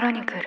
クロニクル。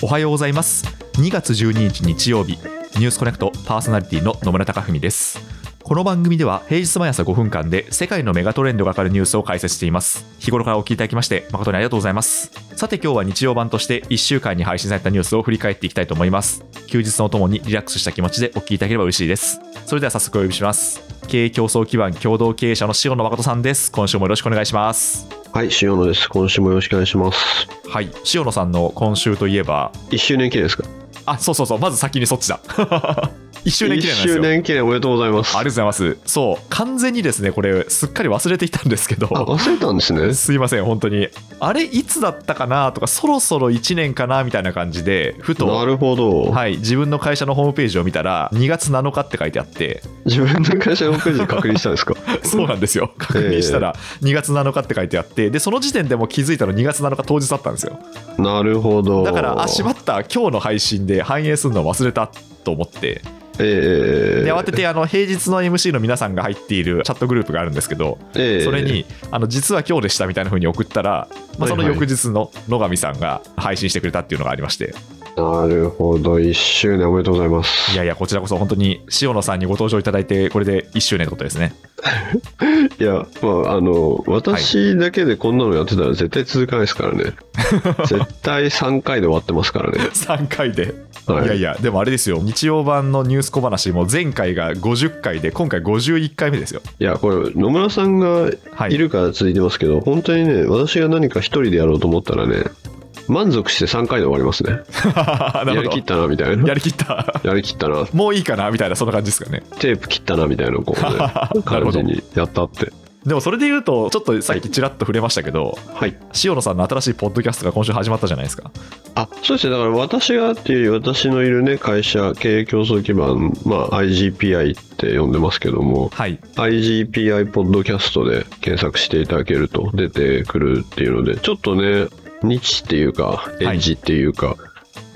おはようございます。2月12日日曜日。ニュースコネクトパーソナリティの野村貴文です。この番組では平日毎朝5分間で世界のメガトレンドがかかるニュースを解説しています。日頃からお聞きいただきまして誠にありがとうございます。さて今日は日曜版として1週間に配信されたニュースを振り返っていきたいと思います。休日のともにリラックスした気持ちでお聞きいただければ嬉しいです。それでは早速お呼びします。経営競争基盤共同経営者の塩野誠さんです今週もよろしくお願いしますはい、塩野です。今週もよろしくお願いします。はい塩野さんの今週といえば1周年記念ですか？あそうそうそうまず先にそっちだ 1周年記念なんですよ1周年記念おめでとうございます。ありがとうございます。そう、完全にですね、これ、すっかり忘れていたんですけど、あ、忘れたんですね。すいません、本当に。あれ、いつだったかなとか、そろそろ1年かなみたいな感じで、ふなと、るほど、はい、自分の会社のホームページを見たら、2月7日って書いてあって、自分の会社のホームページで確認したんですか？そうなんですよ。確認したら、2月7日って書いてあって、で、その時点でもう気づいたの2月7日当日だったんですよ。なるほど。だから、あ、しまった、今日の配信で反映するの忘れたと思って、ええで慌ててあの平日の MC の皆さんが入っているチャットグループがあるんですけど、ええ。それにあの実は今日でしたみたいな風に送ったら、まあ、その翌日の野上さんが配信してくれたっていうのがありましてなるほど。1周年おめでとうございます。いやいやこちらこそ本当に塩野さんにご登場いただいてこれで1周年ってことですね いや、まあ、あの、私だけでこんなのやってたら絶対続かないですからね。絶対3回で終わってますからね。3回で、はいい、やいやでもあれですよ日曜版のニュース小話も前回が50回で今回51回目ですよいや、これ、野村さんがいるから続いてますけど、本当にね、私が何か一人でやろうと思ったらね、満足して3回で終わりますね。やりきったな、みたいな。やりきったやりきったな。もういいかなみたいなそんな感じですかねテープ切ったな、みたいな、こう、ね、感じにやったって。でもそれで言うとちょっとさっきちらっと触れましたけど、はい。塩野さんの新しいポッドキャストが今週始まったじゃないですかあ、そうですね。だから私がっていう私のいるね、会社、経営競争基盤、まあ IGPI って呼んでますけども、はい IGPI ポッドキャストで検索していただけると出てくるっていうので、ちょっとね、日っていうか、エッジっていうか、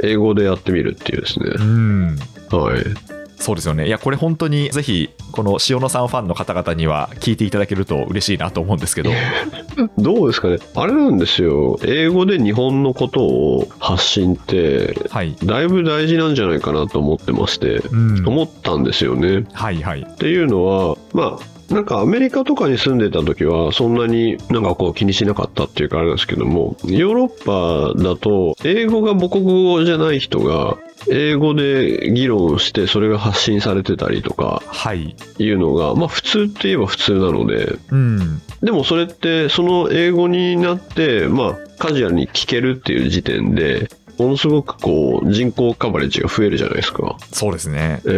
英語でやってみるっていうですねう。んはい。そうですよねいやこれ本当にぜひこの塩野さんファンの方々には聞いていただけると嬉しいなと思うんですけど どうですかね？あれなんですよ。英語で日本のことを発信って、はい、だいぶ大事なんじゃないかなと思ってまして、うん、思ったんですよね。はいはいっていうのはまあなんかアメリカとかに住んでた時はそんなになんかこう気にしなかったっていうかあれですけどもヨーロッパだと英語が母国語じゃない人が英語で議論してそれが発信されてたりとかはい。いうのがまあ普通って言えば普通なのでうん。でもそれってその英語になってまあカジュアルに聞けるっていう時点でものすごくこう人口カバレッジが増えるじゃないですか。そうですね。え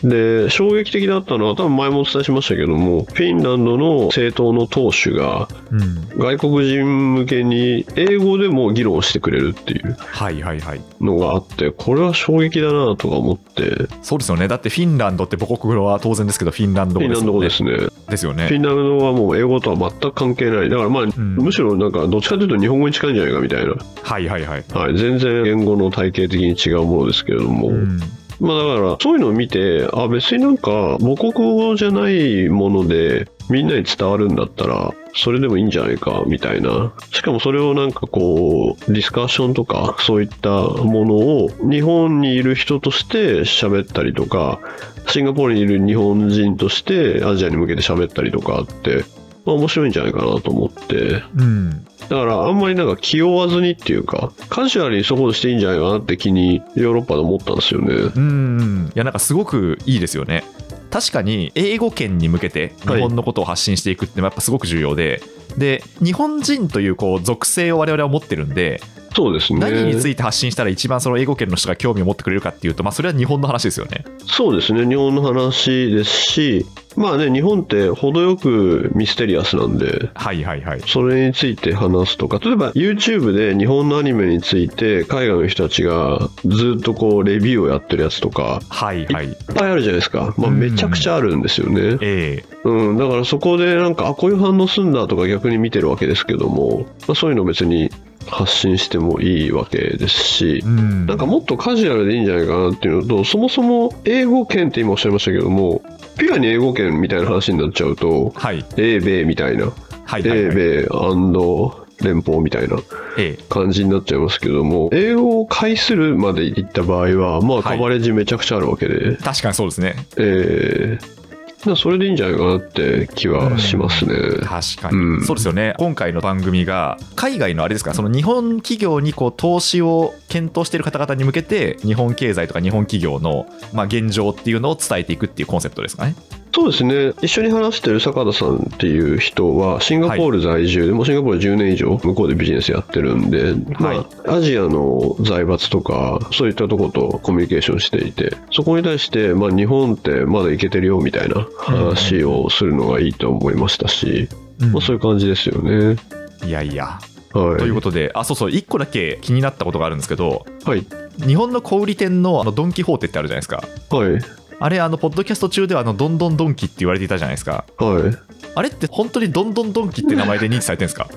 ーで衝撃的だったのは多分前もお伝えしましたけどもフィンランドの政党の党首がうん。外国人向けに英語でも議論してくれるっていうはいはいはい。のがあってこれは衝撃だなとか思って。そうですよね。だってフィンランドって母国語は当然ですけどフィンランドフィンランド語語ですね。ですねですよね。フィンランド語はもう英語とは全く関係ない。だからまあ、ん。むしろなんかどっちかというと日本語に近いんじゃないかみたいな、はいはいはい。はい、全然言語の体系的に違うものですけれども、うん。まあだからそういうのを見てあ別になんか母国語じゃないものでみんなに伝わるんだったらそれでもいいんじゃないかみたいな。しかもそれをなんかこうディスカッションとかそういったものを日本にいる人として喋ったりとかシンガポールにいる日本人としてアジアに向けて喋ったりとかって、まあ、面白いんじゃないかなと思って。うん。だからあんまりなんか気負わずにっていうかカジュアルにそこでしていいんじゃないかなって気にヨーロッパで思ったんですよね。うん。いやなんかすごくいいですよね。確かに英語圏に向けて日本のことを発信していくってやっぱすごく重要で、で日本人というこう属性を我々は持ってるんでそうですね。何について発信したら一番その英語圏の人が興味を持ってくれるかっていうと、まあ、それは日本の話ですよね。そうですね。日本の話ですし、まあね、日本って程よくミステリアスなんで、はいはいはい。それについて話すとか、例えば YouTube で日本のアニメについて海外の人たちがずっとこうレビューをやってるやつとか、はいはい。いっぱいあるじゃないですか。まあうんめちゃくちゃあるんですよね。ええうん、だからそこでなんか、あ、こういう反応すんだとか逆に見てるわけですけども、まあ、そういうの別に発信してもいいわけですし、うん。なんかもっとカジュアルでいいんじゃないかなっていうのと、そもそも英語圏って今おっしゃいましたけども、ピュアに英語圏みたいな話になっちゃうと、はい。英米みたいな、はいはい、はい。英米連邦みたいなええ。感じになっちゃいますけども、英語を介するまでいった場合は、まあ、はいカバレッジめちゃくちゃあるわけで、確かにそうですね。えーなそれでいいんじゃないかなって気はしますね。確かに、うん。そうですよね。今回の番組が海外のあれですかその日本企業にこう投資を検討している方々に向けて日本経済とか日本企業の、まあ、現状っていうのを伝えていくっていうコンセプトですかねそうですね。一緒に話してる坂田さんっていう人はシンガポール在住で、もうシンガポール10年以上向こうでビジネスやってるんで、まあ、アジアの財閥とかそういったとことコミュニケーションしていてそこに対して、まあ、日本ってまだいけてるよみたいな話をするのがいいと思いましたし、まあ、そういう感じですよね。いやいや。はい、ということであそうそう1個だけ気になったことがあるんですけどはい。日本の小売店のあのドン・キホーテってあるじゃないですか。はいあれあのポッドキャスト中ではあのどんどんドンキって言われていたじゃないですか。はい。あれって本当にどんどんドンキって名前で認知されてるんですか？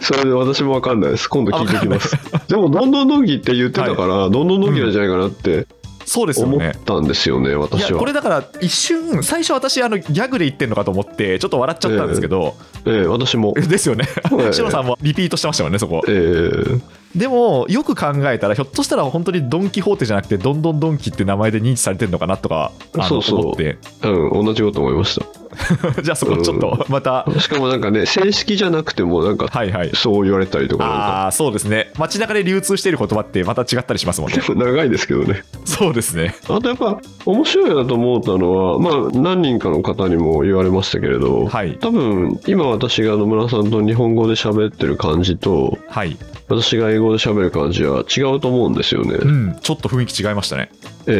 それで私もわかんないです。今度聞いてきます。でも、どんどんドンキって言ってたから、どんどんドンキなんじゃないかなってそうですよ思っねたんですよね、い私は。やこれだから一瞬最初私あのギャグで言ってんのかと思ってちょっと笑っちゃったんですけど、ええ。私も。ですよね。ええシロさんもリピートしてましたもんねそこ。ええでもよく考えたらひょっとしたら本当にドン・キホーテじゃなくてどんどんドンキって名前で認知されてるのかなとかそうそう。思って。うん、同じこと思いまし じゃあそこちょっとまた、た。しかもなんかね、正式じゃなくても、なんか、はいはい。そう言われたりとか、ああそうですね。街中で流通している言葉ってまた違ったりしますもんね。結構長いですけどね。そうですね。あとやっぱ、面白いなと思ったのは、まあ、何人かの方にも言われましたけれど、はい。多分、今私が野村さんと日本語で喋ってる感じと、はい私が英語で喋る感じは違うと思うんですよね。うん。ちょっと雰囲気違いましたね。え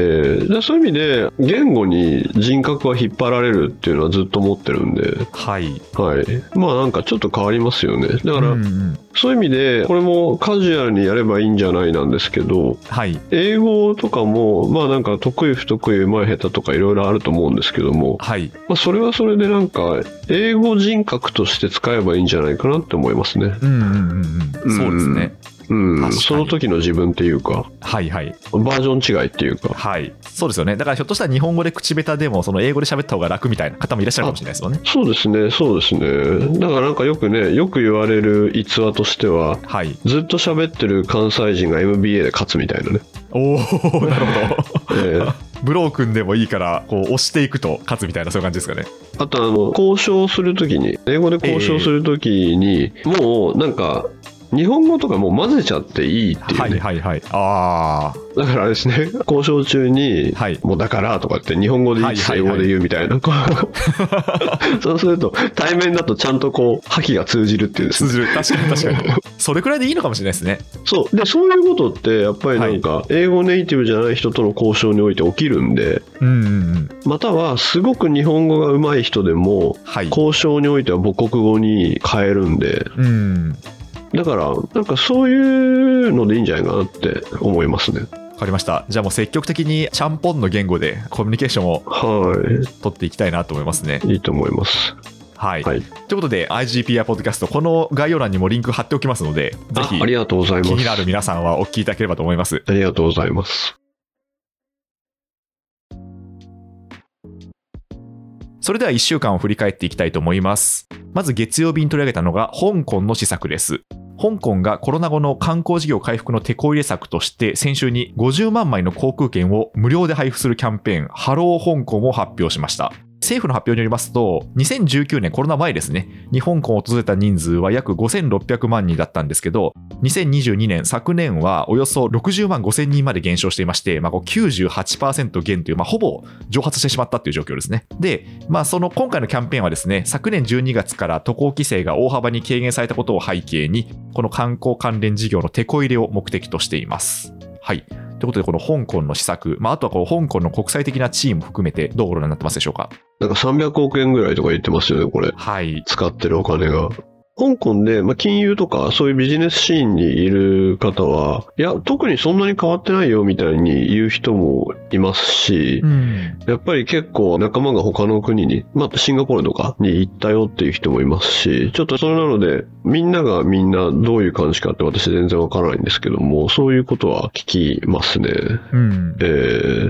ーでそういう意味で言語に人格は引っ張られるっていうのはずっと思ってるんで、はい。はい、まあなんかちょっと変わりますよね。だから、うんうんそういう意味でこれもカジュアルにやればいいんじゃないなんですけどはい。英語とかもまあなんか得意不得意上手い下手とかいろいろあると思うんですけども、はい。まあ、それはそれでなんか英語人格として使えばいいんじゃないかなって思いますね。うんうんうんうん。そうですね。うん、確かに。その時の自分っていうか。はいはい。バージョン違いっていうか。はい。そうですよね。だからひょっとしたら日本語で口下手でもその英語で喋った方が楽みたいな方もいらっしゃるかもしれないですよね。そうですね、そうですね。だからなんかよくね、よく言われる逸話としては、はい。ずっと喋ってる関西人が MBA で勝つみたいなね。おおなるほど。えーブロー組んでもいいからこう押していくと勝つみたいなそういう感じですかね。あとあの、交渉するときに、英語で交渉するときに、もうなんか、日本語とかもう混ぜちゃっていいっていうね。はいはいはい。あだからあれですね、交渉中に、はい。もうだからとかって日本語で言いつつはいはいはい英語で言うみたいな。そうすると、対面だとちゃんとこう、覇気が通じるっていうあですね。通じる。確かに確かに。それくらいでいいのかもしれないですね。そう。で、そういうことって、やっぱりなんか、英語ネイティブじゃない人との交渉において起きるんで、うんうんうん。または、すごく日本語が上手い人でも、はい。交渉においては母国語に変えるんで、うんだから、なんかそういうのでいいんじゃないかなって思いますね。わかりましたじゃあもう積極的にちゃんぽんの言語でコミュニケーションをは取っていきたいなと思いますねい。いいと思います。はい、はい。ということで IGPR ポッドキャストこの概要欄にもリンク貼っておきますのでぜあひありがとうございます。気になる皆さんはお聞きいただければと思いますありがとうございます。それでは1週間を振り返っていきたいと思います。まず月曜日に取り上げたのが香港の施策です。香港がコロナ後の観光事業回復のテコ入れ策として先週に50万枚の航空券を無料で配布するキャンペーンハロー香港を発表しました。政府の発表によりますと、2019年コロナ前ですね、香港を訪れた人数は約5600万人だったんですけど、2022年、昨年はおよそ60万5000人まで減少していまして、まあ、98%減という、まあ、ほぼ蒸発してしまったという状況ですね。で、まあ、その今回のキャンペーンはですね、昨年12月から渡航規制が大幅に軽減されたことを背景に、この観光関連事業の手こ入れを目的としています。はい。ということで、この香港の施策、まあ、あとはこう香港の国際的なチーム含めて、どうご覧になってますでしょうか？なんか300億円ぐらいとか言ってますよね、これ。はい。使ってるお金が。香港で、まあ、金融とかそういうビジネスシーンにいる方は、いや、特にそんなに変わってないよみたいに言う人もいますし、うん。やっぱり結構仲間が他の国に、まあ、シンガポールとかに行ったよっていう人もいますし、ちょっとそれなので、みんながみんなどういう感じかって私全然わからないんですけども、そういうことは聞きますね。うんえ。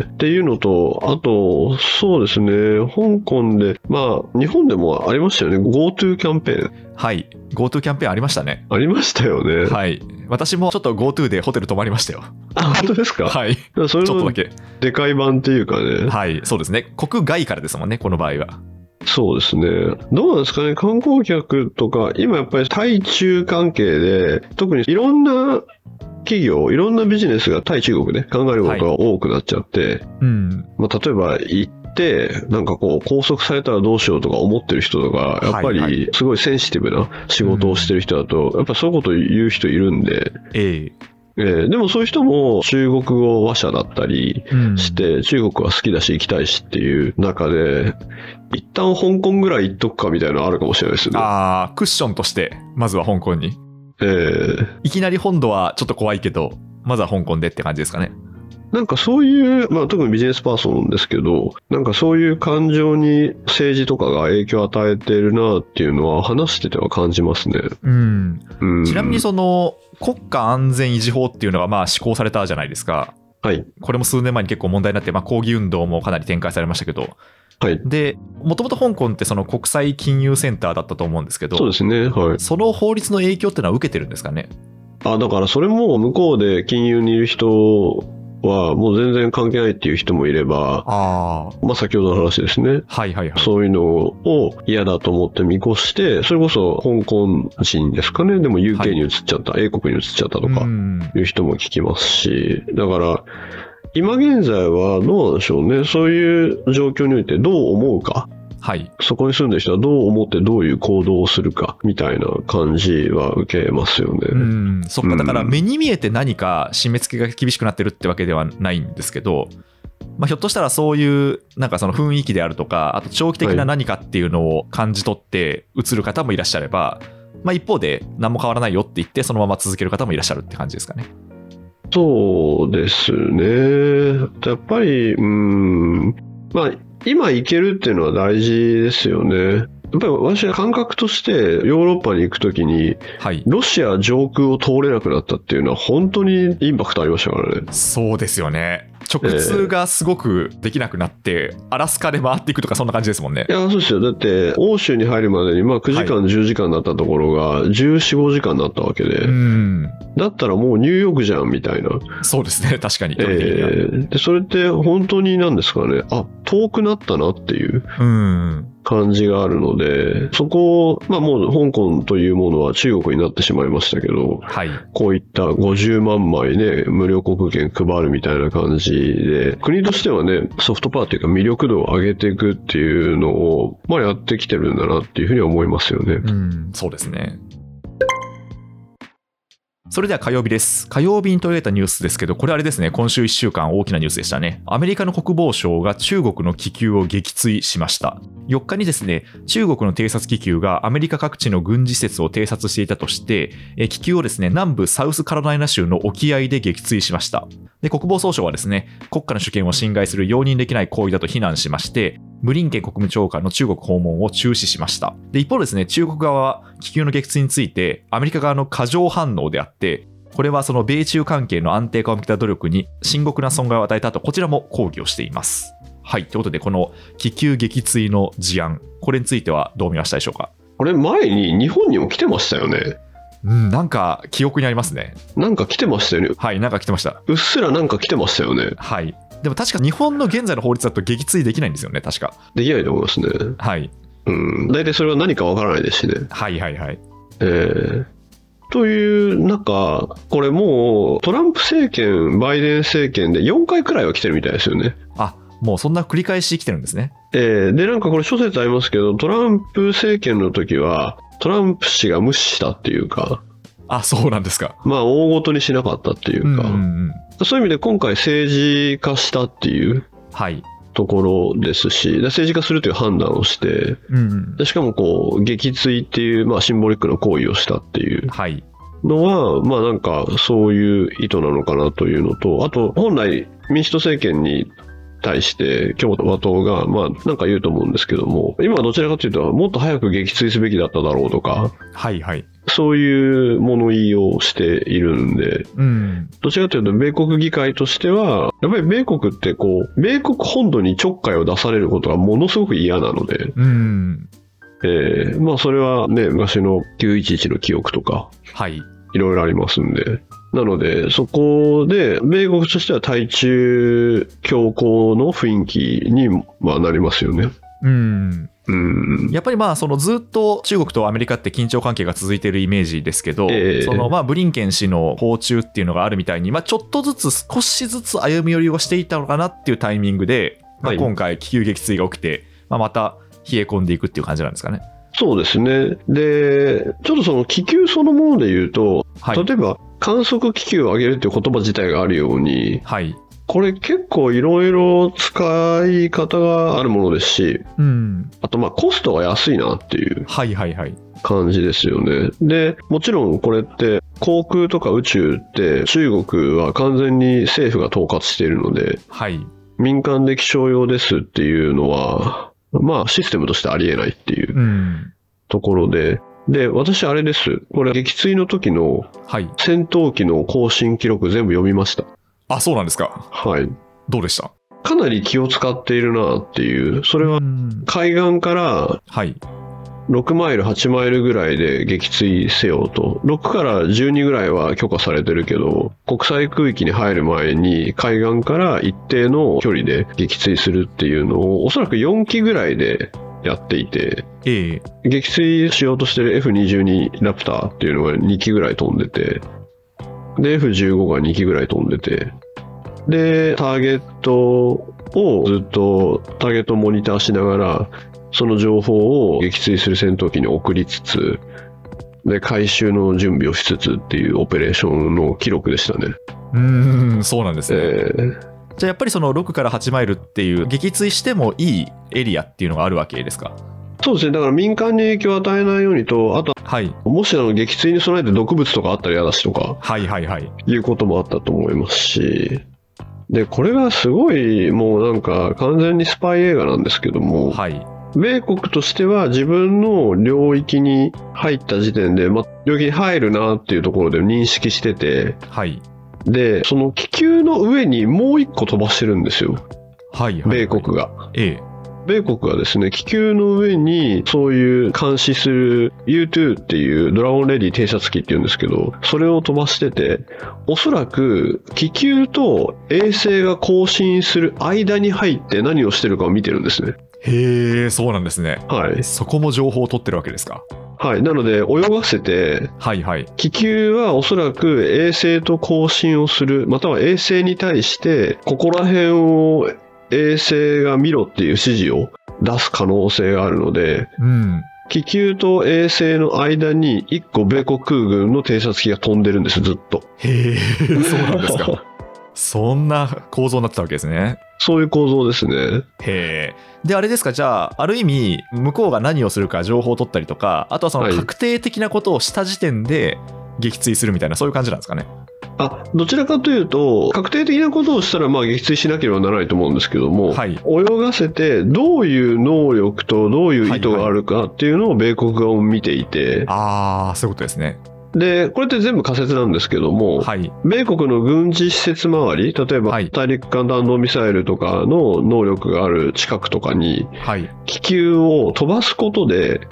ーっていうのと、あと、そうですね、香港で、まあ、日本でもありましたよね、GoTo キャンペーン。はい。GoTo キャンペーンありましたね。ありましたよね。はい。私もちょっと GoTo でホテル泊まりましたよ。あ、本当ですか、はい。それのちょっとだけ。でかい版っていうかね、はい。そうですね。国外からですもんね、この場合は。そうですね。どうなんですかね、観光客とか、今やっぱり対中関係で、特にいろんな企業、いろんなビジネスが対中国で考えることが多くなっちゃって、うん。まあ、例えば行って、なんかこう、拘束されたらどうしようとか思ってる人とか、やっぱりすごいセンシティブな仕事をしてる人だと、やっぱそういうこと言う人いるんで、ええ。ーでもそういう人も中国語話者だったりえうん。して、中国は好きだし行きたいしっていう中で、一旦香港ぐらい行っとくかみたいなのあるかもしれないですね。ああ、クッションとして、まずは香港に。えーいきなり本土はちょっと怖いけど、まずは香港でって感じですかね。なんかそういう、まあ特にビジネスパーソンですけど、なんかそういう感情に政治とかが影響を与えてるなっていうのは話してては感じますね。うん。うん、ちなみにその、国家安全維持法っていうのがまあ施行されたじゃないですか。はい。これも数年前に結構問題になって、まあ、抗議運動もかなり展開されましたけど、はい。で、もともと香港ってその国際金融センターだったと思うんですけど、そうですね。はい。その法律の影響っていうのは受けてるんですかね？あ、だからそれも向こうで金融にいる人はもう全然関係ないっていう人もいれば、ああ。まあ先ほどの話ですね。はいはいはい。そういうのを嫌だと思って見越して、それこそ香港人ですかね。でも UK に移っちゃった、英国に移っちゃったとかうんいう人も聞きますし、だから、今現在はどうなんでしょうね。そういう状況においてどう思うか。はい。そこに住んでる人はどう思ってどういう行動をするかみたいな感じは受けますよね。うん、そっか、うんだから目に見えて何か締め付けが厳しくなってるってわけではないんですけど、まあ、ひょっとしたらそういうなんかその雰囲気であるとか、あと長期的な何かっていうのを感じ取って映る方もいらっしゃれば、まあ、一方で何も変わらないよって言って、そのまま続ける方もいらっしゃるって感じですかね。そうですね。やっぱり、うん、まあ、今行けるっていうのは大事ですよね。やっぱり私は感覚としてヨーロッパに行くときにはい。ロシア上空を通れなくなったっていうのは本当にインパクトありましたからね。そうですよね。直通がすごくできなくなって、アラスカで回っていくとか、そんな感じですもんねい。や、そうですよ。だって、欧州に入るまでに、まあ、9時間、10時間だったところが、14、5時間だったわけで、うん。だったらもうニューヨークじゃん、みたいな。そうですね、確かに。えーで、それって本当になんですかね、あ、遠くなったなっていううん。感じがあるので、そこを、まあもう香港というものは中国になってしまいましたけど、はい。こういった50万枚ね、無料航空券配るみたいな感じで、国としてはね、ソフトパワーというか魅力度を上げていくっていうのを、まあやってきてるんだなっていうふうには思いますよね。うん、そうですね。それでは火曜日です。火曜日に取り上げたニュースですけど、これあれですね、今週1週間大きなニュースでしたね。アメリカの国防省が中国の気球を撃墜しました。4日にですね、中国の偵察気球がアメリカ各地の軍事施設を偵察していたとして、気球をですね、南部サウスカロライナ州の沖合で撃墜しました。で、国防総省はですね、国家の主権を侵害する容認できない行為だと非難しまして、ブリンケン国務長官の中国訪問を中止しました。で、一方ですね、中国側は気球の撃墜について、アメリカ側の過剰反応であったって、これはその米中関係の安定化を向けた努力に深刻な損害を与えたと、こちらも抗議をしています。はい。ということで、この気球撃墜の事案、これについてはどう見ましたでしょうか？これ前に日本にも来てましたよね。うん、なんか記憶にありますね。なんか来てましたよね。はい、なんか来てました。うっすらなんか来てましたよね。はい。でも確か日本の現在の法律だと撃墜できないんですよね、確か。できないと思いますね。はい。うん。大体それは何かわからないですしね。はいはいはい。えーという中、これもうトランプ政権、バイデン政権で4回くらいは来てるみたいですよね。あ、もうそんな繰り返し来てるんですね。えーで、なんかこれ諸説ありますけど、トランプ政権の時は、トランプ氏が無視したっていうか、あ、そうなんですか。まあ大ごとにしなかったっていうか、うんうんうん。そういう意味で今回政治化したっていうはい。ところですし、で政治家するという判断をして、うん。でしかもこう、撃墜っていう、まあ、シンボリックな行為をしたっていう。はい。のは、まあなんかそういう意図なのかなというのと、あと本来民主党政権に対して共和党が、まあなんか言うと思うんですけども、今はどちらかというともっと早く撃墜すべきだっただろうとか、はいはい。そういう物言いをしているんで、うん。どちらかというと米国議会としては、やっぱり米国ってこう、米国本土にちょっかいを出されることがものすごく嫌なので、うん。えーまあそれはね、昔の911の記憶とか、はい。いろいろありますんで。なので、そこで、米国としては対中強硬の雰囲気に、まあ、なりますよね。うんうん。やっぱりまあそのずっと中国とアメリカって緊張関係が続いているイメージですけど、ええそのまあブリンケン氏の訪中っていうのがあるみたいに、まあ、ちょっとずつ少しずつ歩み寄りをしていったのかなっていうタイミングで、まあ、はい今回気球撃墜が起きて、まあ、また冷え込んでいくっていう感じなんですかね。そうですね。で、ちょっとその気球そのもので言うと、はい、例えば観測気球を上げるっていう言葉自体があるように、はいこれ結構いろいろ使い方があるものですし、うん、あとまあコストが安いなっていうはいはいはい。感じですよね。で、もちろんこれって航空とか宇宙って中国は完全に政府が統括しているので、はい民間で気象用ですっていうのは、まあシステムとしてありえないっていううんところで、で、私あれです。これ撃墜の時のはい、戦闘機の更新記録全部読みました。あそうなんですか。はい。どうでした？かなり気を使っているなっていう、それはうん海岸からはい6マイル、8マイルぐらいで撃墜せよと。6から12ぐらいは許可されてるけど、国際空域に入る前に海岸から一定の距離で撃墜するっていうのを、おそらく4機ぐらいでやっていて、ええ撃墜しようとしてる F22 ラプターっていうのが2機ぐらい飛んでて、で、F15 が2機ぐらい飛んでて、で、ターゲットをずっとターゲットをモニターしながら、その情報を撃墜する戦闘機に送りつつ、で、回収の準備をしつつっていうオペレーションの記録でしたね。うんそうなんですね。えーじゃあやっぱりその6から8マイルっていう撃墜してもいいエリアっていうのがあるわけですか？そうですね。だから民間に影響を与えないようにと、あと、はい。もしあの撃墜に備えて毒物とかあったら嫌だしとか、はいはいはい。いうこともあったと思いますし、で、これがすごい、もうなんか完全にスパイ映画なんですけども、はい。米国としては自分の領域に入った時点で、まあ、領域に入るなっていうところで認識してて、はいで、その気球の上にもう一個飛ばしてるんですよ、はいはい米国が。ええ米国はですね、気球の上にそういう監視する U2 っていうドラゴンレディ偵察機っていうんですけど、それを飛ばしてて、おそらく気球と衛星が交信する間に入って何をしてるかを見てるんですね。へえそうなんですねはい。そこも情報を取ってるわけですか？はい。なので、泳がせて、はいはい。気球はおそらく衛星と交信をする、または衛星に対して、ここら辺を衛星が見ろっていう指示を出す可能性があるので、うん。気球と衛星の間に1個米国空軍の偵察機が飛んでるんです、ずっと。へえそうなんですか。そんな構造になってたわけですねそういう構造ですね。へえ。であれですか？じゃあある意味向こうが何をするか情報を取ったりとかあとはそのはい。確定的なことをした時点で撃墜するみたいなそういう感じなんですかね？あ、どちらかというと、確定的なことをしたら、まあ、撃墜しなければならないと思うんですけども、はい。泳がせて、どういう能力とどういう意図があるかっていうのを米国側を見ていて、ああそういうことですねで、これって全部仮説なんですけども、はい。米国の軍事施設周り、例えばはい。大陸間弾道ミサイルとかの能力がある近くとかに、はい。気球を飛ばすことで、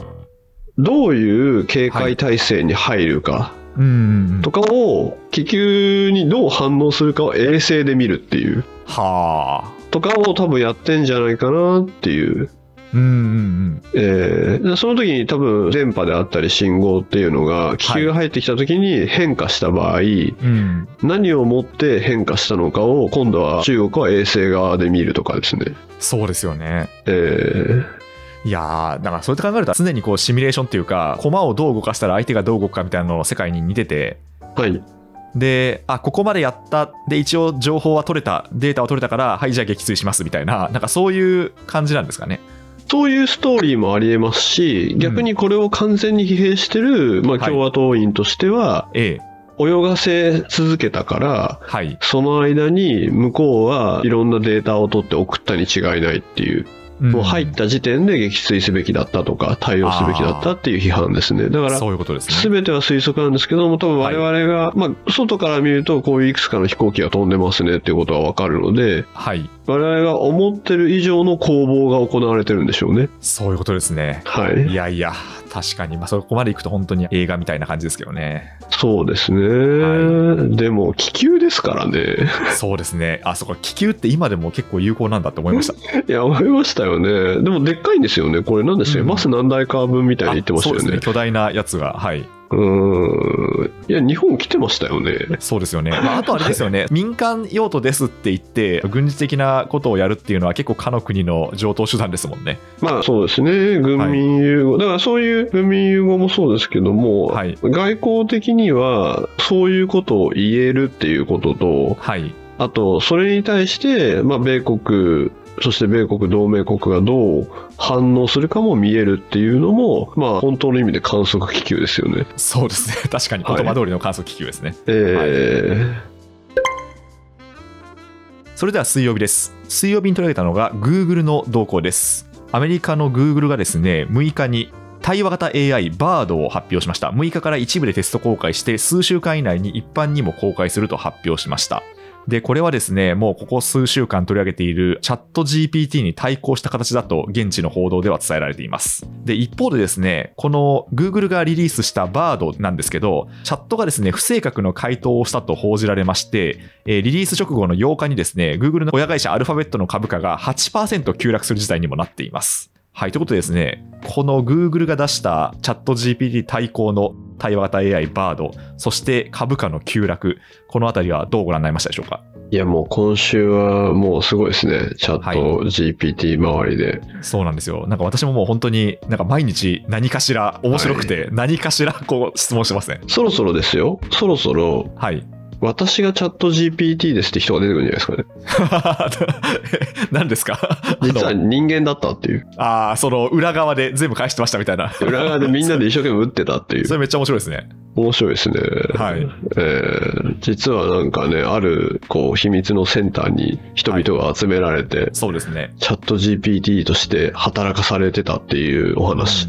どういう警戒態勢に入るかとかを、気球にどう反応するかを衛星で見るっていう、はあ。とかを多分やってんじゃないかなっていう。うんうんうんえーその時に多分電波であったり信号っていうのが気球が入ってきた時に変化した場合、うん何をもって変化したのかを今度は中国は衛星側で見るとかですね。そうですよねえいやーだからそうやって考えると常にこうシミュレーションっていうか駒をどう動かしたら相手がどう動くかみたいなのの世界に似ててーはい。で、あ、ここまでやった。で、一応情報は取れた。データは取れたから、はい、じゃあ撃墜しますみたいな、なんかそういう感じなんですかね。そういうストーリーもありえますし、逆にこれを完全に疲弊してる、まあ、はい共和党員としては、ええ。泳がせ続けたから、はい。その間に向こうはいろんなデータを取って送ったに違いないっていう、もう入った時点で撃墜すべきだったとか、対応すべきだったっていう批判ですね。だから、そういうことですすね。べては推測なんですけども、多分我々が、まあ、外から見ると、こういういくつかの飛行機が飛んでますねっていうことはわかるので、はい。我々が思ってる以上の攻防が行われてるんでしょうね。そういうことですね。はい。いやいや、確かに、まあ、そこまで行くと本当に映画みたいな感じですけどね。そうですね。はでも、気球ですからね。そうですね。あ、そこ、気球って今でも結構有効なんだって思いました。いや、思いましたよね。でも、でっかいんですよね。これ、なんですよ、うんバス何台か分みたいに言ってましたよねあそうですね。。巨大なやつが、はい。うーん。いや、日本来てましたよね。そうですよね。まあ、あとあれですよね、民間用途ですって言って、軍事的なことをやるっていうのは結構、かの国の上等手段ですもんね。まあそうですね、軍民融合、だからそういう軍民融合もそうですけども、はい外交的にはそういうことを言えるっていうことと、はい。あと、それに対して、まあ、米国、そして米国同盟国がどう反応するかも見えるっていうのも、まあ、本当の意味で観測気球ですよね。そうですね。確かに言葉通りの観測気球ですね。えそれでは水曜日です。水曜日に取り上げたのが Google の動向です。アメリカの Google がですね、6日に対話型 AI バードを発表しました。6日から一部でテスト公開して、数週間以内に一般にも公開すると発表しました。で、これはですね、もうここ数週間取り上げているチャット GPT に対抗した形だと現地の報道では伝えられています。で、一方でですね、この Google がリリースしたバードなんですけど、チャットがですね、不正確の回答をしたと報じられまして、えリリース直後の8日にですね、Google の親会社アルファベットの株価が8%急落する事態にもなっています。はい、ということでですね、この Google が出したチャット GPT 対抗の対話型 AI バード、そして株価の急落、このあたりはどうご覧になりましたでしょうか？いや、もう今週はもうすごいですね。チャット GPT 周りで。そうなんですよ。なんか私ももう本当になんか毎日何かしら面白くて何かしらこう質問してますね。そろそろですよ。そろそろ、はい。私がチャット GPT ですって人が出てくるんじゃないですかね。何ですか？実は人間だったっていう。あーその裏側で全部返してましたみたいな。裏側でみんなで一生懸命打ってたっていうそ。れめっちゃ面白いですね。面白いですね。はい。えー実はなんかね、あるこう秘密のセンターに人々が集められて、そうですね。チャット GPT として働かされてたっていうお話。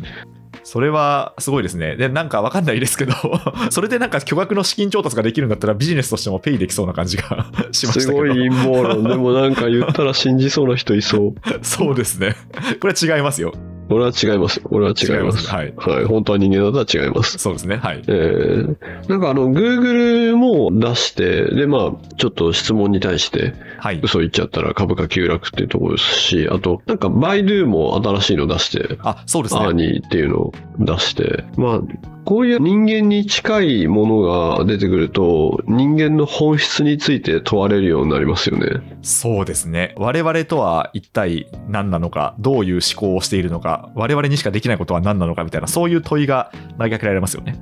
それはすごいですね。で、なんかわかんないですけど、それでなんか巨額の資金調達ができるんだったらビジネスとしてもペイできそうな感じが しましたけど。すごい陰謀論。でもなんか言ったら信じそうな人いそう。そうですね。これは違いますよ。俺は違います。俺は違います。はい。はい。本当は人間だったら違います。そうですね。はい。えー、なんかあの、Google も出して、で、まあ、ちょっと質問に対してはい。嘘言っちゃったら株価急落っていうところですし、あと、なんか、バイドゥも新しいの出して、あ、そうですアーね。ニーっていうのを出して、まあ、こういう人間に近いものが出てくると、人間の本質について問われるようになりますよね。そうですね。我々とは一体何なのか、どういう思考をしているのか、我々にしかできないことは何なのかみたいな、そういう問いが投げかけられますよね。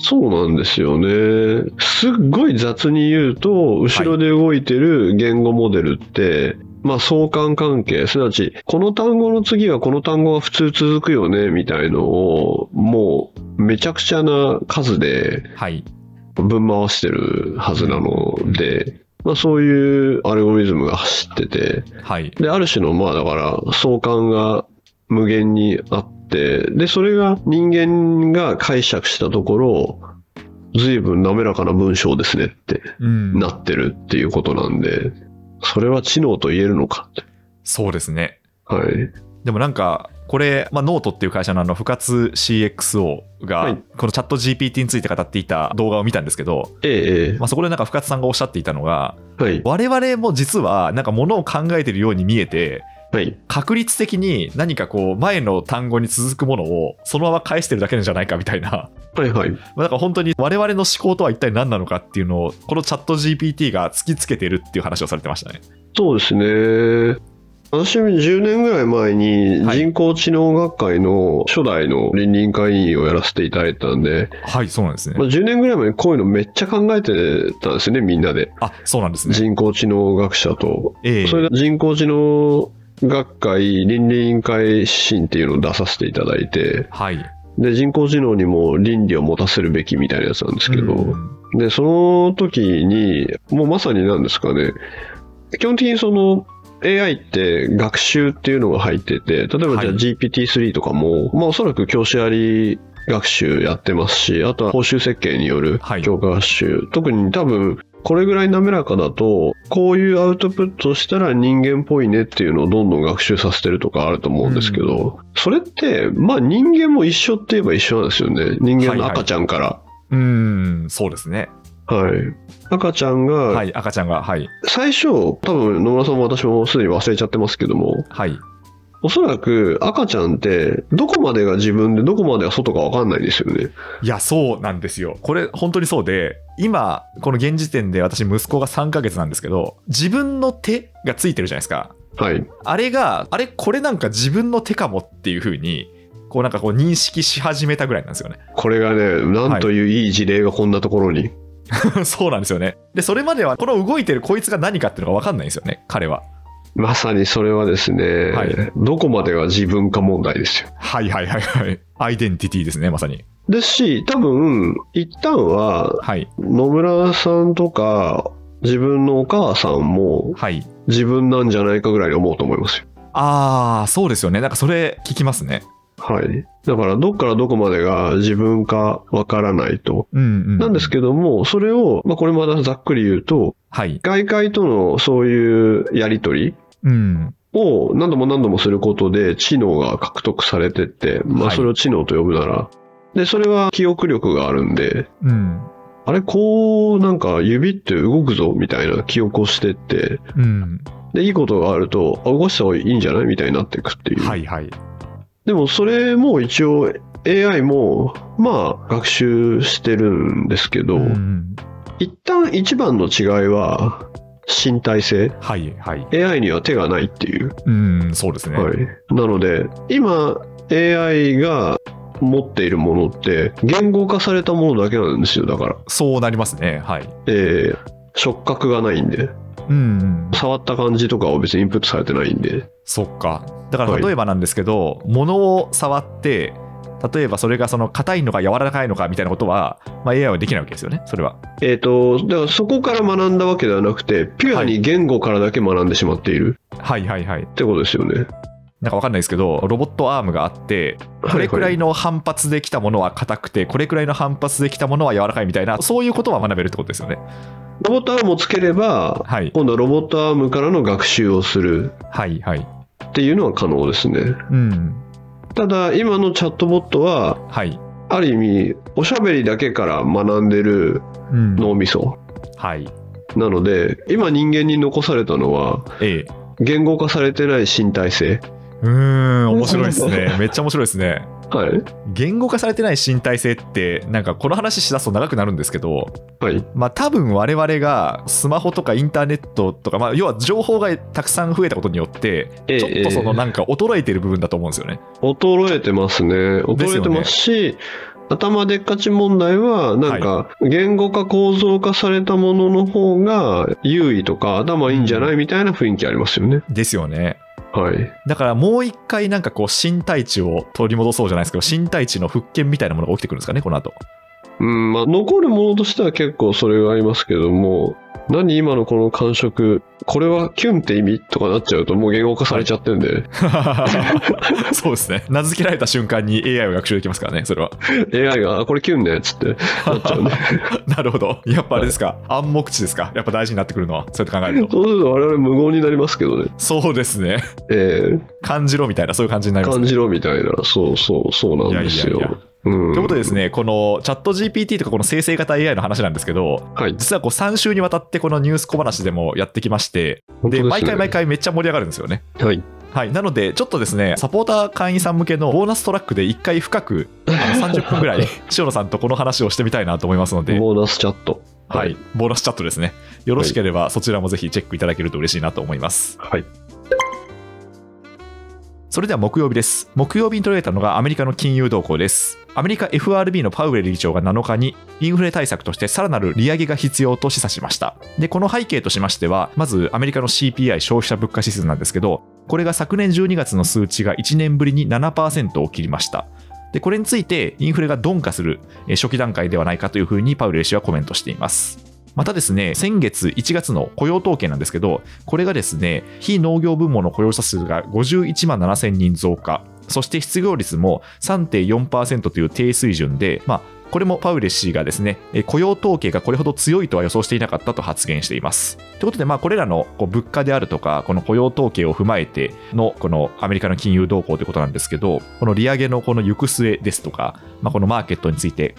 そうなんですよね。すっごい雑に言うと、後ろで動いてる言語モデルって、まあ相関関係、すなわち、この単語の次はこの単語が普通続くよね、みたいのを、もうめちゃくちゃな数ではい。分回してるはずなので、まあそういうアルゴリズムが走ってて、はい。で、ある種の、まあだから、相関が無限にあって、で、それが人間が解釈したところ、随分滑らかな文章ですねってうん。なってるっていうことなんで、それは知能と言えるのかって。そうですね。はい。でもなんか、これ、まあ、ノートっていう会社のあの、深津 CXO が、はいこのチャット GPT について語っていた動画を見たんですけど、えええまあ、そこでなんか深津さんがおっしゃっていたのが、えはい。我々も実はなんかものを考えてるように見えて、はい。確率的に何かこう前の単語に続くものをそのまま返してるだけなんじゃないかみたいな。はいはい。まあだから本当に我々の思考とは一体何なのかっていうのをこのチャット GPT が突きつけてるっていう話をされてましたね。そうですね。私10年ぐらい前にはい人工知能学会の初代の倫理委員会委員をやらせていただいたんで、はい、そうなんですね。まあ、10年ぐらい前にこういうのめっちゃ考えてたんですよね、みんなで。あ、そうなんですね。人工知能学者と。ええそれで人工知能学会倫理委員会指針っていうのを出させていただいて、はい。で、人工知能にも倫理を持たせるべきみたいなやつなんですけど、うんで、その時に、もうまさになんですかね、基本的にその AI って学習っていうのが入ってて、例えばじゃあはい。GPT-3 とかも、まあおそらく教師あり学習やってますし、あとは報酬設計によるはい。強化学習、特に多分これぐらい滑らかだと、こういうアウトプットをしたら人間っぽいねっていうのをどんどん学習させてるとかあると思うんですけど、それって、まあ人間も一緒って言えば一緒なんですよね。人間の赤ちゃんから。うーん、そうですね。はい。赤ちゃんが、はい、赤ちゃんが、はい。最初、多分野村さんも私もすでに忘れちゃってますけども、はい。おそらく赤ちゃんって、どこまでが自分でどこまでが外か分かんないんですよね。いや、そうなんですよ。これ、本当にそうで、今、この現時点で私、息子が3ヶ月なんですけど、自分の手がついてるじゃないですか。はい。あれが、あれ、これなんか自分の手かもっていう風に、こうなんかこう認識し始めたぐらいなんですよね。これがね、なんといういい事例がこんなところに。そうなんですよね。で、それまでは、この動いてるこいつが何かっていうのが分かんないんですよね、彼は。まさにそれはですね、はいどこまでが自分か問題ですよ。はいはいはいはい。アイデンティティですね、まさに。ですし、多分、一旦は、はい。野村さんとか、自分のお母さんもはい。自分なんじゃないかぐらいに思うと思いますよ。あー、そうですよね。なんかそれ聞きますね。はい。だから、どっからどこまでが自分かわからないと。うんうん。なんですけども、それを、まあ、これまだざっくり言うと、はい。外界とのそういうやりとりうん。を何度も何度もすることで知能が獲得されてって、まあ、はいそれを知能と呼ぶなら、で、それは記憶力があるんで、うん。あれ、こう、なんか指って動くぞみたいな記憶をしてって、うん。で、いいことがあると、あ動かした方がいいんじゃないみたいになっていくっていう。はいはい。でも、それも一応 AI も、まあ、学習してるんですけど、うん。一旦一番の違いは、身体性？はいはい。AI には手がないっていう？うん、そうですね。はい。なので、今、AI が持っているものって、言語化されたものだけなんですよ、だから。そうなりますね。はい。えー触覚がないんで、うん、うん。触った感じとかは別にインプットされてないんで、そっか。だからはい例えばなんですけど、物を触って、例えばそれがその硬いのか柔らかいのかみたいなことは、まあ、AI はできないわけですよね、それは。えっ、と、だからそこから学んだわけではなくて、ピュアに言語からだけ学んでしまっているはいはいはい。ってことですよね。なんかわかんないですけど、ロボットアームがあって、これくらいの反発できたものは硬くて、これくらいの反発できたものは柔らかいみたいな、そういうことは学べるってことですよね。ロボットアームをつければ、はい。今度はロボットアームからの学習をするはいはい。っていうのは可能ですね。うん。ただ、今のチャットボットは、はい。ある意味、おしゃべりだけから学んでるうん。脳みそ。はい。なので、今人間に残されたのは、ええ。言語化されてない身体性。うーん、面白いですね。めっちゃ面白いですね。はい。言語化されてない身体性って、なんかこの話しだすと長くなるんですけど、はい。まあ多分我々がスマホとかインターネットとか、まあ要は情報がたくさん増えたことによって、ええちょっとそのなんか衰えてる部分だと思うんですよね。衰えてますね。衰えてますし、頭でっかち問題は、なんか、言語化構造化されたものの方が優位とか頭いいんじゃないみたいな雰囲気ありますよね。ですよね。はい。だからもう一回なんかこう身体値を取り戻そうじゃないですけど、身体値の復権みたいなものが起きてくるんですかね、この後。うん、まあ、残るものとしては結構それがありますけども、何今のこの感触、これはキュンって意味とかなっちゃうともう言語化されちゃってるんで、そうですね。名付けられた瞬間に AI を学習できますからね、それは。AI が、あこれキュンねっつってなっちゃうんで。なるほど。やっぱあれですか、暗黙知ですか。やっぱ大事になってくるのは、そうやって考えると。そうすると我々無言になりますけどね。そうですね。え感じろみたいな、そういう感じになー、ります、ね。感じろみたいな、そうそう、そうなんですよ。いやいやいやうん、ということでですね、このチャット GPT とかこの生成型 AI の話なんですけど、はい。実はこう3週にわたってこのニュース小話でもやってきまして、で、ね毎回毎。回めっちゃ盛り上がるんですよね。はい。はい。なので、ちょっとですね、サポーター会員さん向けのボーナストラックで1回深く、あの30分ぐらい、塩野さんとこの話をしてみたいなと思いますので、ボーナスチャット。はい。ボーナスチャットですね。よろしければそちらもぜひチェックいただけると嬉しいなと思います。はい。それでは木曜日です。木曜日に取られたのがアメリカの金融動向です。アメリカ FRB のパウエル議長が7日にインフレ対策としてさらなる利上げが必要と示唆しました。で、この背景としましては、まずアメリカの CPI 消費者物価指数なんですけど、これが昨年12月の数値が1年ぶりに7%を切りました。で、これについてインフレが鈍化する初期段階ではないかというふうにパウエル氏はコメントしています。またですね、先月1月の雇用統計なんですけど、これがですね、非農業部門の雇用者数が51万7000人増加、そして失業率も3.4%という低水準で、まあ、これもパウエル氏がですね、雇用統計がこれほど強いとは予想していなかったと発言しています。ということで、まあ、これらのこう物価であるとか、この雇用統計を踏まえてのこのアメリカの金融動向ということなんですけど、この利上げのこの行く末ですとか、まあ、このマーケットについて、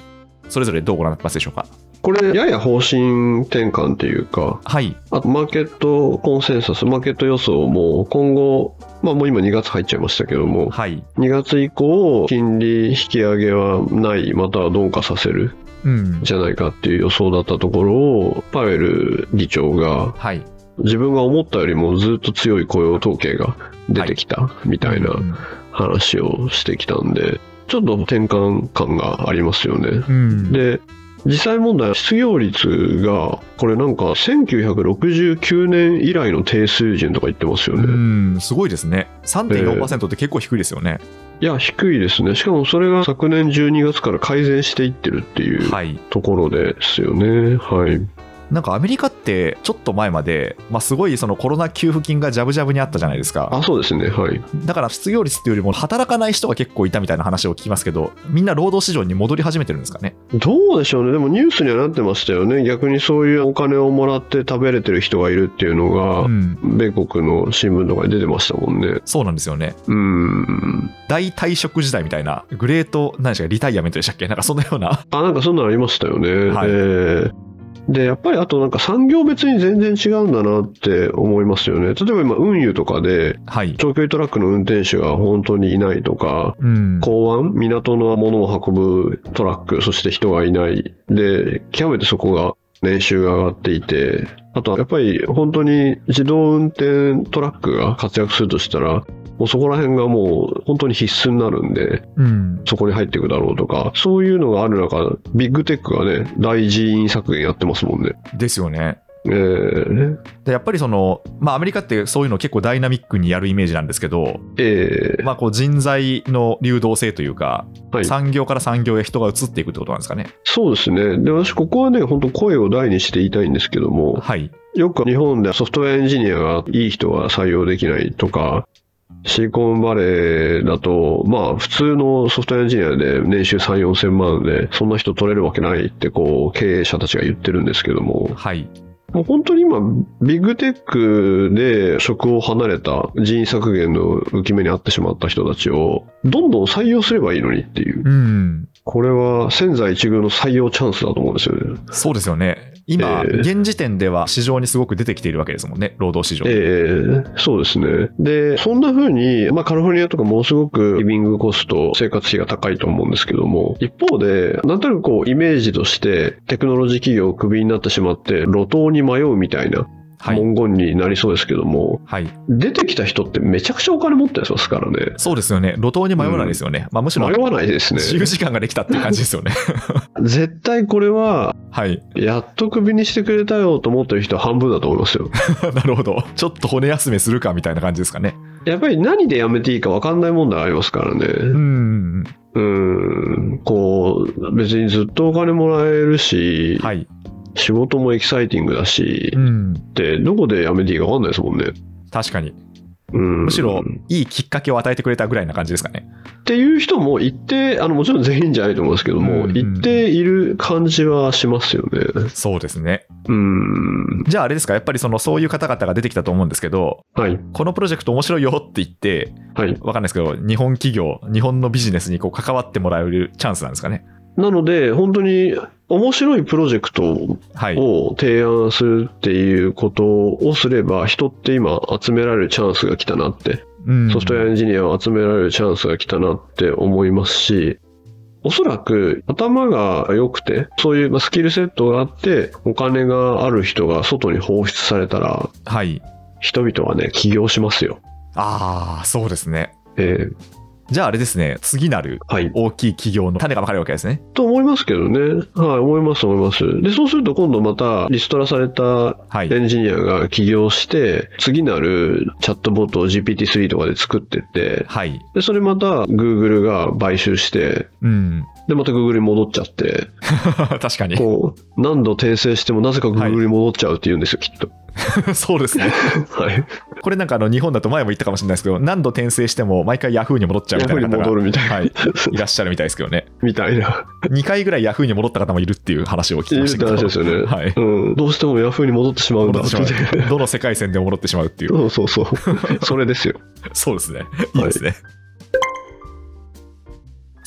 それぞれどうご覧になってますでしょうか？これ、やや方針転換っていうか、はい。あとマーケットコンセンサス、マーケット予想も今後、まあもう今2月入っちゃいましたけども、はい。2月以降、金利引き上げはない、または鈍化させるうん。じゃないかっていう予想だったところを、パウエル議長がはい。自分が思ったよりもずっと強い雇用統計が出てきたみたいなうん話をしてきたんで、ちょっと転換感がありますよね。うん。で、実際問題、失業率が、これなんか1969年以来の低水準とか言ってますようね。ん、すごいですね。3.4%って結構低いですよね。いや、低いですね。しかもそれが昨年12月から改善していってるっていうはい。ところですよね。はい。なんかアメリカってちょっと前まで、まあ、すごいそのコロナ給付金がジャブジャブにあったじゃないですか。あ、そうですね。はい。だから失業率っていうよりも働かない人が結構いたみたいな話を聞きますけど、みんな労働市場に戻り始めてるんですかね？どうでしょうね。でもニュースにはなってましたよね。逆にそういうお金をもらって食べれてる人がいるっていうのが、うん。米国の新聞とかに出てましたもんね。そうなんですよね。うーん。大退職時代みたいな、グレート、何でしたリタイアメントでしたっけ？なんかそんなような。あ、なんかそんなのありましたよね。はいえーで、やっぱりあとなんか産業別に全然違うんだなって思いますよね。例えば今運輸とかではい。長距離トラックの運転手が本当にいないとか、うん。港湾、港のものを運ぶトラック、そして人がいない。で、極めてそこが年収が上がっていて、あとはやっぱり本当に自動運転トラックが活躍するとしたら、もうそこら辺がもう本当に必須になるんで、うん。そこに入っていくだろうとか、そういうのがある中、ビッグテックがね、大人員削減やってますもんね。ですよね。えー、でやっぱりその、まあ、アメリカってそういうの結構ダイナミックにやるイメージなんですけど、えーまあ、こう人材の流動性というか、はい産業から産業へ人が移っていくってことなんですかね。そうですね。で、私、ここはね、本当声を大にして言いたいんですけども、はい。よく日本でソフトウェアエンジニアがいい人は採用できないとか、シリコンバレーだと、まあ普通のソフトウェアエンジニアで年収3、4千万で、そんな人取れるわけないってこう経営者たちが言ってるんですけども、はい。もう本当に今、ビッグテックで職を離れた人員削減の浮き目に遭ってしまった人たちを、どんどん採用すればいいのにっていう。うん。これは千載一遇の採用チャンスだと思うんですよね。そうですよね。今、えー現時点では市場にすごく出てきているわけですもんね、労働市場。ええそうですね。で、そんな風に、まあカリフォルニアとかものすごくリビングコスト、生活費が高いと思うんですけども、一方で、なんとなくこうイメージとしてテクノロジー企業をクビになってしまって路頭に迷うみたいなはい。文言になりそうですけども、はい。出てきた人ってめちゃくちゃお金持ってますからね。そうですよね。路頭に迷わないですよね。まあ、むしろ迷わないですね。自由時間ができたっていう感じですよね。絶対これは、はい。やっとクビにしてくれたよと思ってる人は半分だと思いますよ。なるほど。ちょっと骨休めするかみたいな感じですかね。やっぱり何で辞めていいか分かんない問題ありますからね。うん。うん、こう、別にずっとお金もらえるし、はい。仕事もエキサイティングだし、うん。って、どこで辞めていいか分かんないですもんね。確かに。うん、むしろっ、いいきっかけを与えてくれたぐらいな感じですかね。ていう人も一定、あの、もちろん全員じゃないと思うんですけども、うん一定いる感じはしますよね。そうですね。うん。じゃああれですか、やっぱりそのそういう方々が出てきたと思うんですけど、はい。このプロジェクト面白いよって言って、はい。わかんないですけど、日本企業、日本のビジネスにこう関わってもらえるチャンスなんですかね。なので、本当に面白いプロジェクトはい。を提案するっていうことをすれば、人って今集められるチャンスが来たなってうんソフトウェアエンジニアを集められるチャンスが来たなって思いますし、おそらく頭が良くて、そういうまあスキルセットがあって、お金がある人が外に放出されたら、はい。人々はね、起業しますよ。ああ、そうですね。ええじゃああれですね、次なるはい。大きい企業の種が分かるわけですね。と思いますけどね。はい、思います、思います。で、そうすると今度またリストラされたはい。エンジニアが起業して、次なるチャットボットを GPT-3 とかで作ってって、はい。で、それまた Google が買収して、うん。で、また Google に戻っちゃって、確かに。こう、何度転生してもなぜか Google に戻っちゃうって言うんですよ、きっと。そうですね。はい。これなんかあの日本だと前も言ったかもしれないですけど、何度転生しても毎回 Yahoo に戻っちゃうみたいなヤフーに方が、戻るみたいな。はい、いらっしゃるみたいですけどね。みたいな。2回ぐらい Yahoo に戻った方もいるっていう話を聞きましたけど。話ですよね。はい。うん。どうしてもヤフーに戻ってしまうんだって。どの世界線でも戻ってしまうっていう。そうそうそう。それですよ。そうですね。いいですね。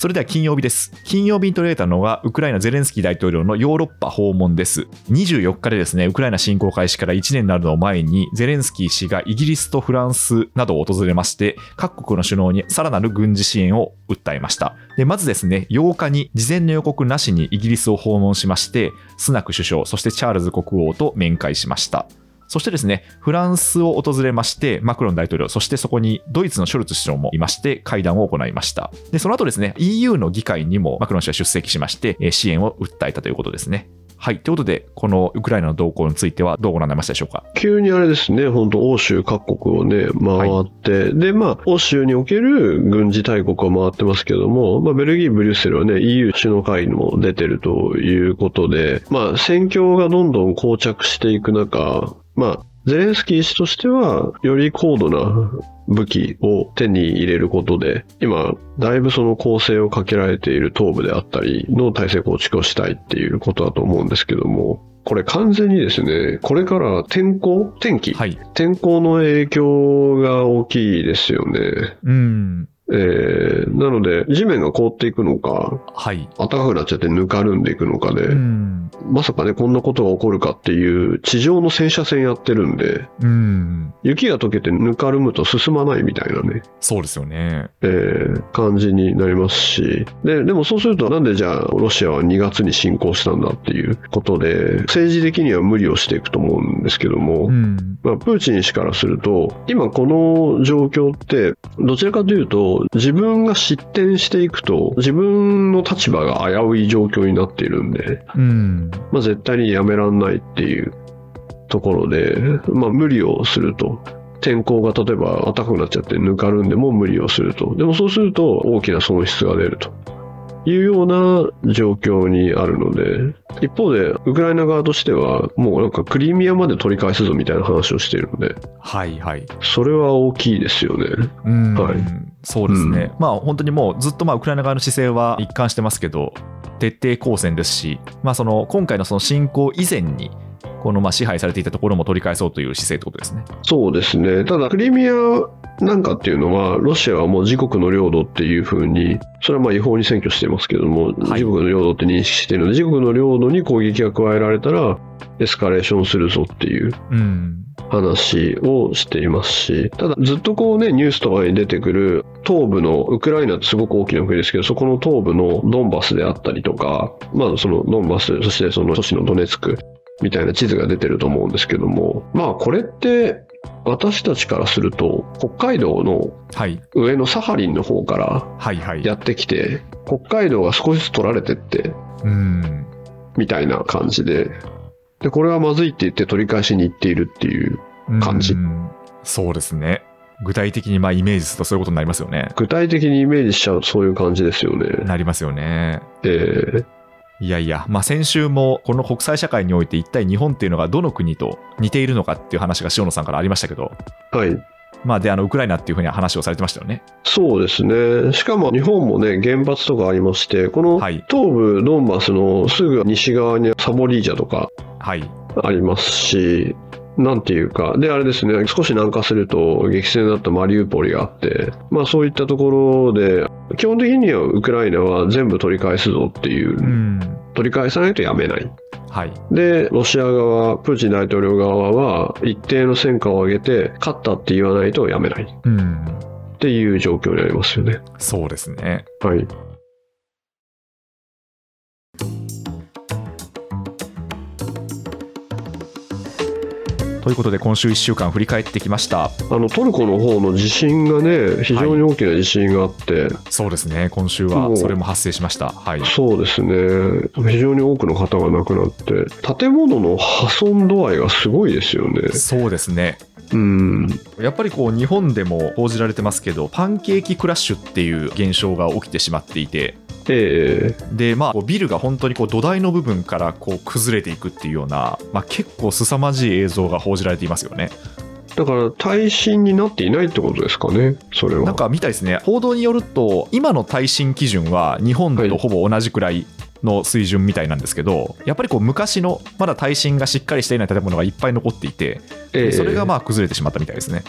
それでは金曜日です。金曜日に取り上げたのが、ウクライナゼレンスキー大統領のヨーロッパ訪問です。24日でですね、ウクライナ侵攻開始から1年になるのを前に、ゼレンスキー氏がイギリスとフランスなどを訪れまして、各国の首脳にさらなる軍事支援を訴えました。で、まずですね、8日に事前の予告なしにイギリスを訪問しまして、スナク首相、そしてチャールズ国王と面会しました。そしてですね、フランスを訪れまして、マクロン大統領、そしてそこにドイツのショルツ首相もいまして、会談を行いました。で、その後ですね、EU の議会にもマクロン氏は出席しまして、えー支援を訴えたということですね。はい。ということで、このウクライナの動向についてはどうご覧になりましたでしょうか？急にあれですね、本当欧州各国をね、回って、で、まあ、欧州における軍事大国は回ってますけども、まあ、ベルギー、ブリュッセルはね、EU 首脳会にも出てるということで、まあ、戦況がどんどん膠着していく中、まあ、ゼレンスキー氏としては、より高度な武器を手に入れることで、今、だいぶその攻勢をかけられている東部であったりの体制構築をしたいっていうことだと思うんですけども、これ完全にですね、これから天候天気、はい。天候の影響が大きいですよね。うん。えー、なので、地面が凍っていくのか、はい。暖かくなっちゃってぬかるんでいくのかで、うん。まさかね、こんなことが起こるかっていう、地上の戦車戦やってるんで、うん。雪が溶けてぬかるむと進まないみたいなね、そうですよね。えー感じになりますし、で、でもそうするとなんでじゃあロシアは2月に侵攻したんだっていうことで、政治的には無理をしていくと思うんですけども、うん。まあ、プーチン氏からすると、今この状況って、どちらかというと、自分が失点していくと、自分の立場が危うい状況になっているんで、うん。まあ、絶対にやめらんないっていうところで、まあ、無理をすると。天候が例えば暖かくなっちゃってぬかるんでも無理をすると。でもそうすると大きな損失が出ると。いうような状況にあるので、一方で、ウクライナ側としては、もうなんかクリミアまで取り返すぞみたいな話をしているので、はいはい。それは大きいですよね。うんはいそうですね、まあ本当にもうずっとまあウクライナ側の姿勢は一貫してますけど、徹底抗戦ですし、まあ、その今回のその侵攻以前に、このまあ支配されていたところも取り返そうという姿勢ってことですね。そうですね。ただ、クリミアなんかっていうのは、ロシアはもう自国の領土っていうふうに、それはまあ違法に占拠していますけども、自国の領土って認識しているので、自国の領土に攻撃が加えられたら、エスカレーションするぞっていううん。話をしていますし、ただずっとこうね、ニュースとかに出てくる東部の、ウクライナってすごく大きな国ですけど、そこの東部のドンバスであったりとか、まあそのドンバス、そしてその都市のドネツクみたいな地図が出てると思うんですけども、まあこれって私たちからすると、北海道のはい。上のサハリンの方から。やってきて、北海道が少しずつ取られてって、うん。みたいな感じで、で、これはまずいって言って取り返しに行っているっていう感じうんそうですね。具体的にまあイメージするとそういうことになりますよね。具体的にイメージしちゃうそういう感じですよね。なりますよね。えーいやいや、まあ、先週もこの国際社会において一体日本っていうのがどの国と似ているのかっていう話が塩野さんからありましたけど、はい。まあ、であのウクライナっていうふうに話をされてましたよね。そうですね。しかも日本もね、原発とかありまして、このはい東部ドンバスのすぐ西側にサボリージャとかはい。ありますし、なんていうか、で、あれですね、少し南下すると激戦だったマリウポリがあって、まあそういったところで、基本的にはウクライナは全部取り返すぞっていう、うん。取り返さないとやめない。はい。で、ロシア側、プーチン大統領側は一定の戦果を上げて、勝ったって言わないとやめないうん。っていう状況にありますよね。そうですね。はい。ということで今週1週間振り返ってきました。あのトルコの方の地震がね、非常に大きな地震があって、そうですね。今週はそれも発生しました。はい。そうですね、非常に多くの方が亡くなって、建物の破損度合いがすごいですよね。そうですねうん、やっぱりこう日本でも報じられてますけどパンケーキクラッシュっていう現象が起きてしまっていて。ええ。でまあビルが本当にこう土台の部分からこう崩れていくっていうような、まあ、結構凄まじい映像が報じられていますよね。だから耐震になっていないってことですかね、それは。なんかみたいですね。報道によると今の耐震基準は日本とほぼ同じくらいの水準みたいなんですけど、やっぱりこう昔のまだ耐震がしっかりしていない建物がいっぱい残っていてええ。それがまあ崩れてしまったみたいですね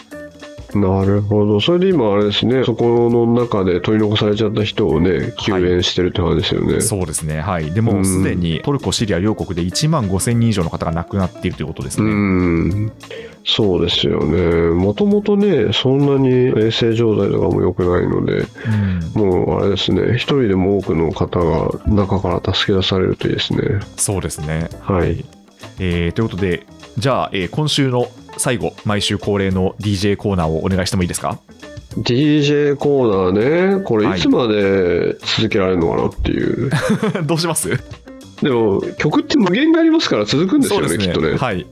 なるほど、それで今、あれですね、そこの中で取り残されちゃった人をね、救援してるって話ですよね。そうですね。はい。でもうん。すでにトルコシリア両国で1万5000人以上の方が亡くなっているということですうね、ん、そうですよね。もともとね、そんなに衛生状態とかも良くないので、うん。もうあれですね、一人でも多くの方が中から助け出されるといいですね。そうですね。はい。えーということでじゃあ、えー今週の最後毎週恒例の DJ コーナーをお願いしてもいいですか？DJ コーナーね、これはいいつまで続けられるのかなっていう。どうします？でも、曲って無限にありますから続くんですよね、きっとね。はい。ニ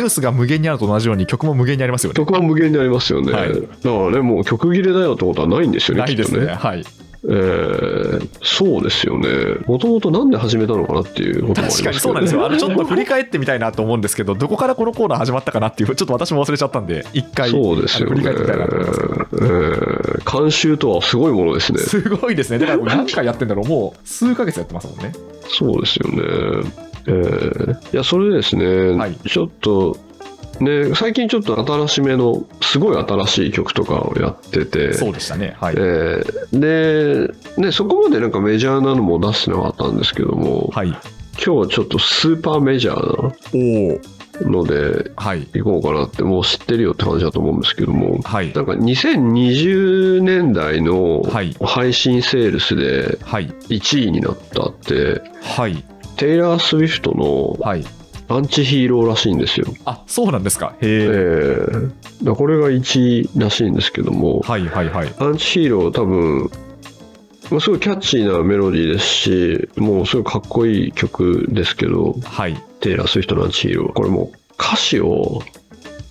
ュースが無限にあると同じように曲も無限にありますよね。曲は無限にありますよね。はい。だからね、もう曲切れだよってことはないんですよね、ないですきっとね。ね。はいえーそうですよね。もともとなんで始めたのかなっていうこともあります確かにそうなんですよあのちょっと振り返ってみたいなと思うんですけどどこからこのコーナー始まったかなっていうちょっと私も忘れちゃったんで一回そうですよね。振り返ってみたいなと思いますけどえー監修とはすごいものですね。すごいですねだから何回やってんだろうもう数ヶ月やってますもんねそうですよね。えーいや、それでですね、はいちょっと、ね、最近ちょっと新しめの、すごい新しい曲とかをやってて、そうでしたね。はい、えーで、ね、そこまでなんかメジャーなのも出してなかったんですけども、はい。今日はちょっとスーパーメジャーなので、はい。行こうかなって、もう知ってるよって話だと思うんですけども、はい。なんか2020年代のはい。配信セールスではい。1位になったって、はい。テイラー・スウィフトのはいアンチヒーローらしいんですよ。あそうなんですか？へええ。ー、これが1位らしいんですけども、はいはいはい。アンチヒーロー多分、まあすごいキャッチーなメロディーですし、もうすごいかっこいい曲ですけど、はい。テイラー・スウィフトのアンチヒーロー。これもう歌詞を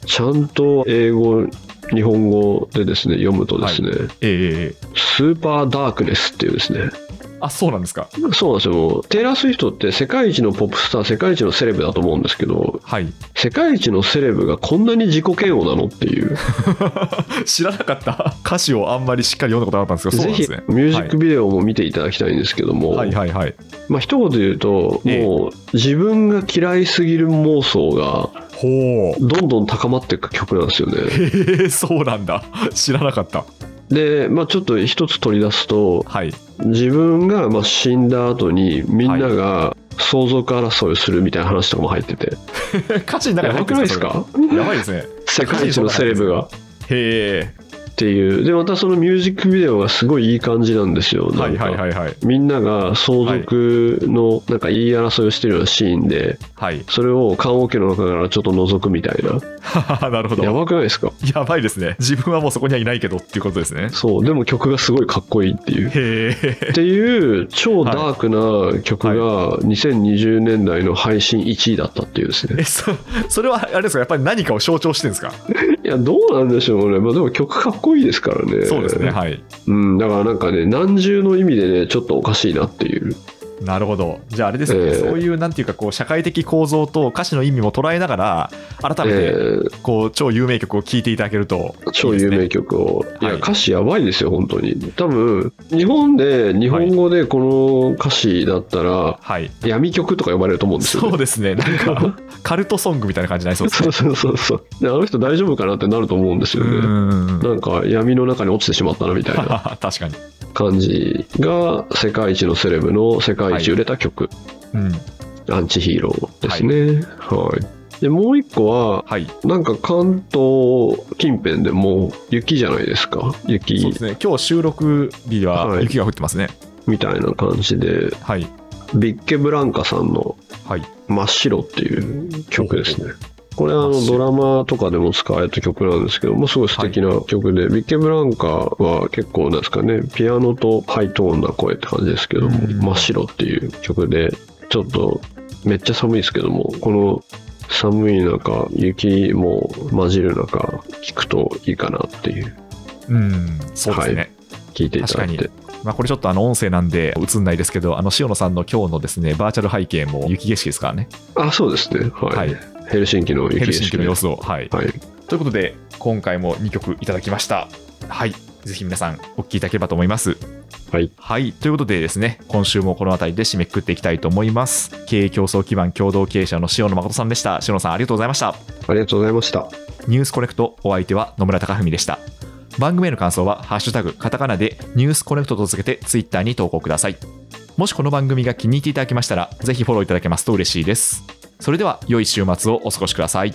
ちゃんと英語、日本語でですね、読むとですね、ええ。スーパーダークネスっていうですね、あそうなんですか。そうなんですよ。テイラー・スウィフトって世界一のポップスター、世界一のセレブだと思うんですけど、はい。世界一のセレブがこんなに自己嫌悪なのっていう。知らなかった。歌詞をあんまりしっかり読んだことなかったんですけどそうね。ミュージックビデオも見ていただきたいんですけども、はい。はい。はい。まあ一言で言うと、ええ。もう自分が嫌いすぎる妄想がほう。どんどん高まっていく曲なんですよね。へえそうなんだ。知らなかったで、まあちょっと一つ取り出すと、はい。自分がまあ死んだ後にみんなが相続争いをするみたいな話とかも入ってて、歌詞の中に入ってるんですか？やばいですね。世界一のセレブが。へっていう、で、またそのミュージックビデオがすごいいい感じなんですよ。えはないはいはいはい。みんなが相続のなんか言い争いをしてるようなシーンで、はい。それを棺桶の中からちょっと覗くみたいな。なるほど。やばくないですか？やばいですね。自分はもうそこにはいないけどっていうことですね。そう、でも曲がすごいかっこいいっていう。へえっていう超ダークな曲が2020年代の配信1位だったっていうですね。えそそれはあれですか？やっぱり何かを象徴してるんですか？いや、どうなんでしょうね。まあでも曲かっこいいですからね。そうですねはいうん、だからなんかね、何重の意味でね、ちょっとおかしいなっていう。なるほど。じゃああれですね、ええ。そういうなんていうかこう社会的構造と歌詞の意味も捉えながら改めえてーこう超有名曲を聴いていただけるとね超有名曲を。いや、はい。歌詞やばいですよ、本当に。多分、日本で、日本語でこの歌詞だったら、はい。闇曲とか呼ばれると思うんですよ、ね。そうですね。なんかカルトソングみたいな感じになりそうですね。そうそうそうそう。で、あの人大丈夫かなってなると思うんですようね。ん。なんか闇の中に落ちてしまったなみたいな。確かに。感じが世界一のセレブの世界一売れた曲、うん。アンチヒーローですね。はい。で、もう一個は、はい。なんか関東近辺でも雪じゃないですか。雪。そうですね。今日収録日ははい。雪が降ってますね。みたいな感じで、はい。ビッケブランカさんのはい。真っ白っていう曲ですね。これあのドラマとかでも使われた曲なんですけども、すごい素敵な曲で、ビッケブランカは結構なんですかね、ピアノとハイトーンな声って感じですけども、うん真っ白っていう曲で、ちょっとめっちゃ寒いですけども、この寒い中、雪も混じる中、聴くといいかなっていう、うん、そうですね。はい聞いていただいて確。まあ、これちょっとあの音声なんで映んないですけど、あの塩野さんの今日のですねバーチャル背景も雪景色ですからね、あ、そうですね。はい。はいヘルシンキの雪ヘルシンキの様子を。はい、はい。ということで、今回も2曲いただきました。はい、ぜひ皆さんお聞きいただければと思います。はい。はい、ということでですね、今週もこの辺りで締めくくっていきたいと思います。経営競争基盤共同経営者の塩野誠さんでした。塩野さん、ありがとうございました。ありがとうございました。ニュースコネクト、お相手は野村貴文でした。番組への感想は、ハッシュタグ、カタカナでニュースコネクトとつけて、ツイッターに投稿ください。もしこの番組が気に入っていただけましたら、ぜひフォローいただけますと嬉しいです。それでは、良い週末をお過ごしください。